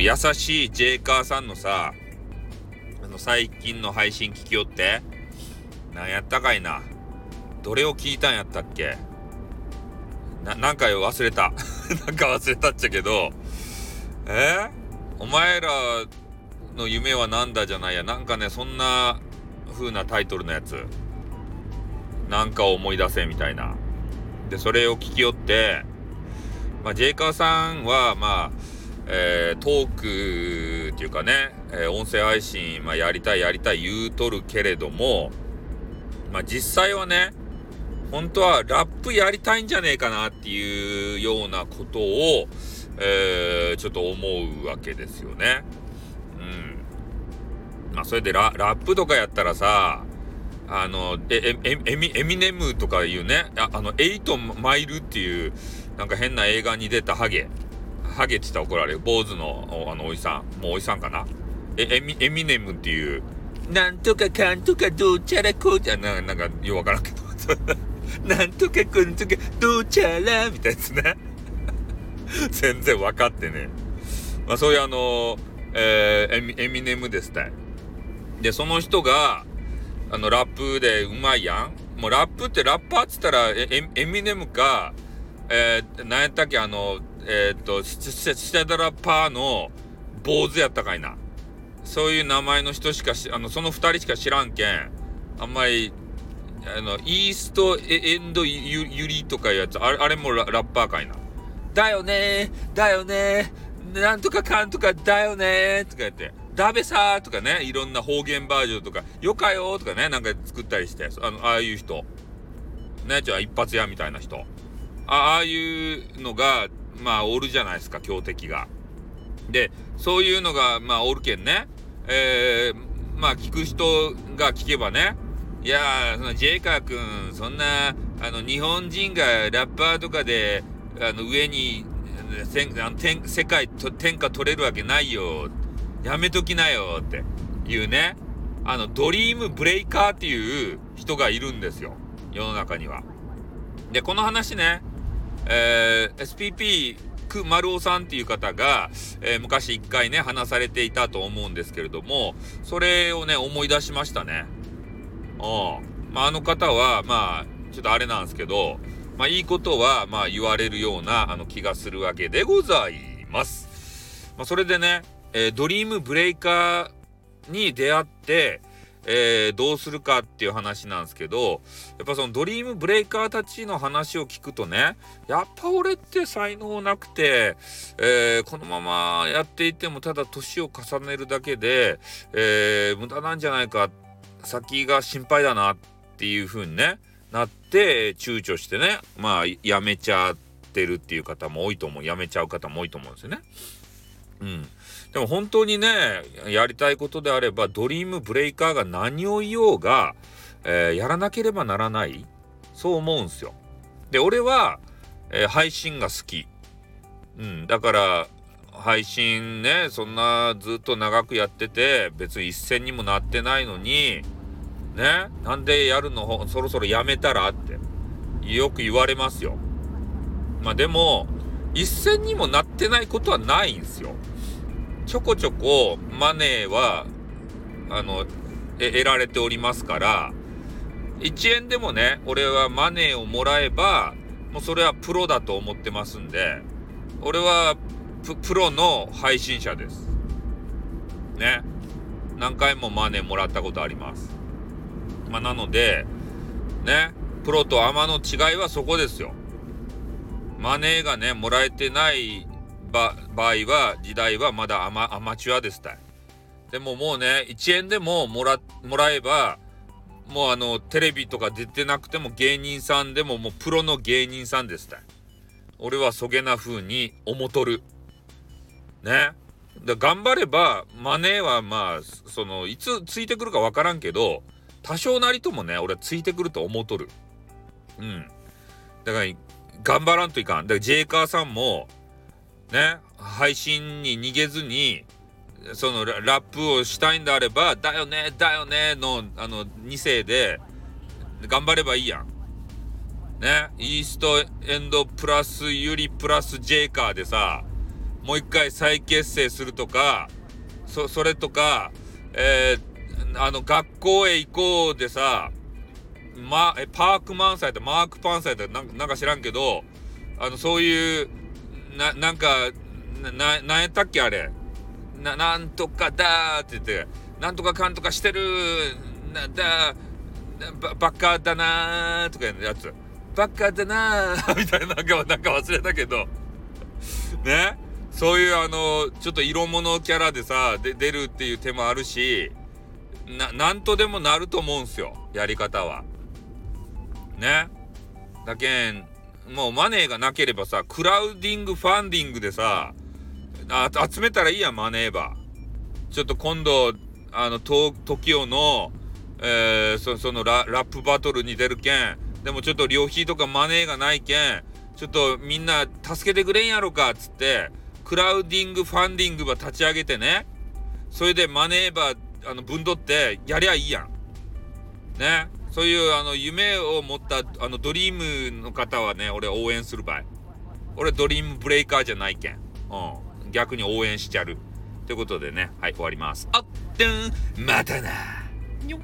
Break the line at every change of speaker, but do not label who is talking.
優しいジェイカーさんのさ、あの最近の配信聞きよって、なんやったかいな。どれを聞いたんやったっけな、なんか忘れた。なんか忘れたっちゃけど、え？お前らの夢は何だじゃないや。なんかね、そんな風なタイトルのやつ。なんかを思い出せみたいな。で、それを聞きよって、まあ、ジェイカーさんは、まあ、えー、トークっていうかね、えー、音声配信、まあ、やりたいやりたい言うとるけれども、まあ、実際はね、本当はラップやりたいんじゃねえかなっていうようなことを、えー、ちょっと思うわけですよね。うん。まあ、それでラップとかやったらさ、あの、え、え、エミ、エミネムとかいうね、ああの、エイトマイルっていう、なんか変な映画に出たハゲ。ハゲってた怒られる。坊主の、あの、おじさん。もうおじさんかな。え、エミ、エミネムっていう、なんとかかんとかどうちゃらこうちゃな、なんか、ようわからんけど。なんとかくんとかどうちゃらみたいですね。全然分かってね。まあそういうあの、えー、エミエミネムですね。で、その人が、あの、ラップでうまいやん。もうラップってラッパーっつったらエエミネムか、えー、なんやったっけ、あの、えー、っと、ステダラパーの坊主やったかいな。そういう名前の人しかあの、その二人しか知らんけん、あんまり、あの、イーストエンドユリとかいうやつ、あれあれもラッパーかいな。だよねだよねなんとかかんとかだよねとか言って、ダベさーとかね、いろんな方言バージョンとか、よかよとかね、なんか作ったりして、あの、ああいう人。ね、じゃあ一発屋みたいな人。ああいうのが、まあ、おるじゃないですか、強敵が。で、そういうのが、まあ、おるけんね。えー、まあ、聞く人が聞けばね、いやー、そのジェイカー君、そんな、あの、日本人がラッパーとかで、あの、上に、せあの天世界と天下取れるわけないよ。やめときなよっていうね。あの、ドリームブレイカーっていう人がいるんですよ。世の中には。で、この話ね、えー、SPP ク丸尾さんっていう方が、えー、昔一回ね、話されていたと思うんですけれども、それをね、思い出しましたね。うん。まあ、あの方は、まあ、ちょっとあれなんですけど、まあ、いいことは、まあ、言われるような、あの、気がするわけでございます。まあ、それでね、えー、ドリームブレイカーに出会って、えー、どうするかっていう話なんですけど、やっぱそのドリームブレイカーたちの話を聞くとね、やっぱ俺って才能なくて、えー、このままやっていてもただ年を重ねるだけで、えー、無駄なんじゃないか、先が心配だなっていう風にね、なって躊躇してねまあやめちゃってるっていう方も多いと思うやめちゃう方も多いと思うんですよね。うん、でも本当にねやりたいことであればドリームブレイカーが何を言おうが、えー、やらなければならないそう思うんすよ。で俺は、えー、配信が好き。うん、だから配信ねそんなずっと長くやってて別に一銭にもなってないのにねなんでやるの？そろそろやめたらってよく言われますよ。まあでも、一銭にもなってないことはないんですよ。ちょこちょこマネーは、あの、得られておりますから、1円でもね、俺はマネーをもらえば、もうそれはプロだと思ってますんで、俺はプロの配信者です。ね。何回もマネーもらったことあります。まあ、なので、ね、プロとアマの違いはそこですよ。マネーがね、もらえてない場合は、時代はまだアマアマチュアですたい。でももうね、1円でももら、もらえば、もうあの、テレビとか出てなくても芸人さんでももうプロの芸人さんですたい。俺はそげな風に思とる。ね。だ頑張れば、マネーはまあ、その、いつついてくるかわからんけど、多少なりともね、俺はついてくると思うとる。うん。だから、頑張らんといかん。だから、ジェイカーさんも、ね、配信に逃げずに、そのラップをしたいんであれば、だよね、だよね、の、あの、2世で、頑張ればいいやん。ね、イーストエンドプラスユリプラスジェイカーでさ、もう一回再結成するとか、そ、それとか、えー、あの、学校へ行こうでさ、ま、え、パークマンサイとマークパンサイとなんなんか知らんけど、あの、そういう、な、なんか、な、なんやったっけあれ？な、なんとかだーって言って、なんとかかんとかしてる、な、だ、ば、バカだなーとかいうやつ。バカだなーみたいな、なんか、なんか忘れたけど。ね？そういうあの、ちょっと色物キャラでさ、で、出るっていう手もあるし、な、なんとでもなると思うんすよ。やり方は。ね？だけん、もうマネーがなければさ、クラウディング、ファンディングでさ、あ集めたらいいやん、マネーば。ちょっと今度、あの、TOKIO の、えー、そそのララップバトルに出るけん、でもちょっと旅費とかマネーがないけん、ちょっとみんな助けてくれんやろか、つって、クラウディング、ファンディングば立ち上げてね、それでマネーば、あの、分取ってやりゃいいやん。ね。そういうあの夢を持ったあのドリームの方はね、俺応援する場合。俺ドリームブレイカーじゃないけん。うん。逆に応援しちゃる。ということでね、はい、終わります。あって、ん、またな。にょ